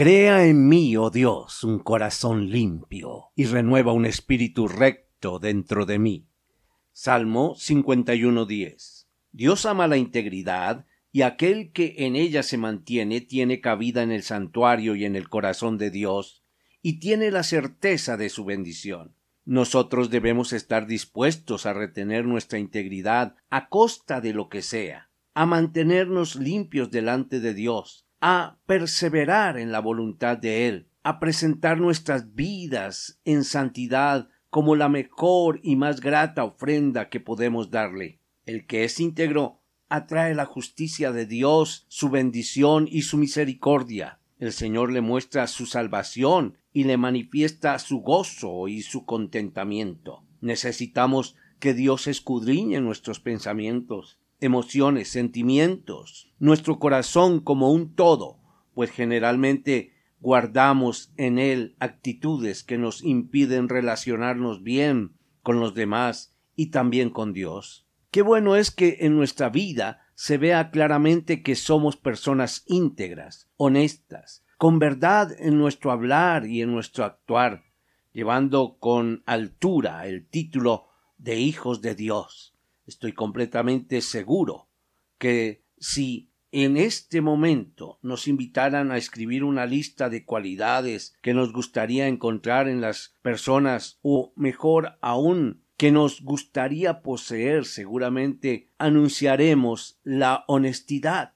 Crea en mí, oh Dios, un corazón limpio y renueva un espíritu recto dentro de mí. Salmo 51.10. Dios ama la integridad y aquel que en ella se mantiene tiene cabida en el santuario y en el corazón de Dios y tiene la certeza de su bendición. Nosotros debemos estar dispuestos a retener nuestra integridad a costa de lo que sea, a mantenernos limpios delante de Dios, a perseverar en la voluntad de Él, a presentar nuestras vidas en santidad como la mejor y más grata ofrenda que podemos darle. El que es íntegro atrae la justicia de Dios, su bendición y su misericordia. El Señor le muestra su salvación y le manifiesta su gozo y su contentamiento. Necesitamos que Dios escudriñe nuestros pensamientos, emociones, sentimientos, nuestro corazón como un todo, pues generalmente guardamos en él actitudes que nos impiden relacionarnos bien con los demás y también con Dios. Qué bueno es que en nuestra vida se vea claramente que somos personas íntegras, honestas, con verdad en nuestro hablar y en nuestro actuar, llevando con altura el título de hijos de Dios. Estoy completamente seguro que si en este momento nos invitaran a escribir una lista de cualidades que nos gustaría encontrar en las personas o mejor aún que nos gustaría poseer seguramente anunciaremos la honestidad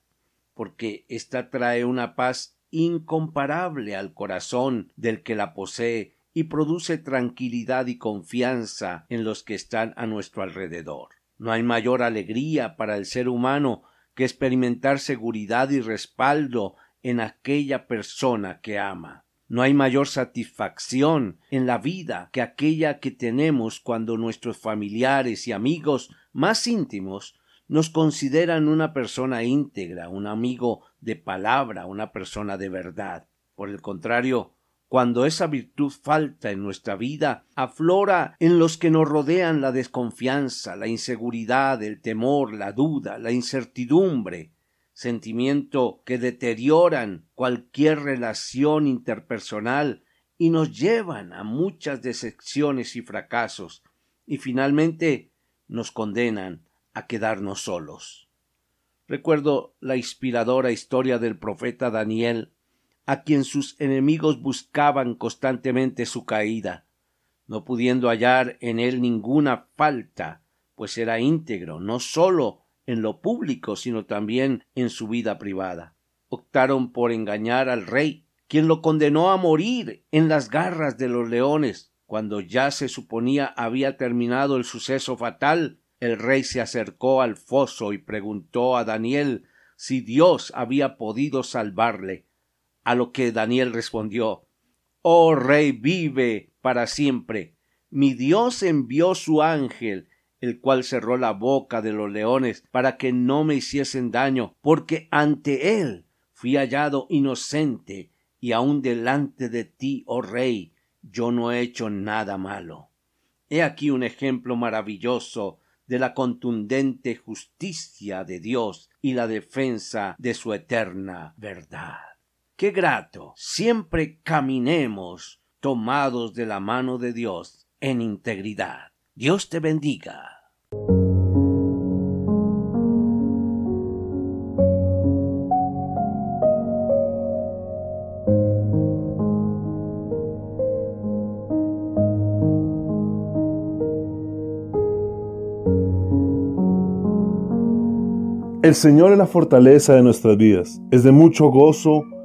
porque ésta trae una paz incomparable al corazón del que la posee y produce tranquilidad y confianza en los que están a nuestro alrededor. No hay mayor alegría para el ser humano que experimentar seguridad y respaldo en aquella persona que ama. No hay mayor satisfacción en la vida que aquella que tenemos cuando nuestros familiares y amigos más íntimos nos consideran una persona íntegra, un amigo de palabra, una persona de verdad. Por el contrario, cuando esa virtud falta en nuestra vida, aflora en los que nos rodean la desconfianza, la inseguridad, el temor, la duda, la incertidumbre, sentimiento que deterioran cualquier relación interpersonal y nos llevan a muchas decepciones y fracasos, y finalmente nos condenan a quedarnos solos. Recuerdo la inspiradora historia del profeta Daniel a quien sus enemigos buscaban constantemente su caída, no pudiendo hallar en él ninguna falta, pues era íntegro, no sólo en lo público, sino también en su vida privada. Optaron por engañar al rey, quien lo condenó a morir en las garras de los leones. Cuando ya se suponía había terminado el suceso fatal, el rey se acercó al foso y preguntó a Daniel si Dios había podido salvarle. A lo que Daniel respondió Oh rey, vive para siempre. Mi Dios envió su ángel, el cual cerró la boca de los leones para que no me hiciesen daño, porque ante él fui hallado inocente, y aun delante de ti, oh rey, yo no he hecho nada malo. He aquí un ejemplo maravilloso de la contundente justicia de Dios y la defensa de su eterna verdad. Qué grato siempre caminemos tomados de la mano de Dios en integridad. Dios te bendiga. El Señor es la fortaleza de nuestras vidas. Es de mucho gozo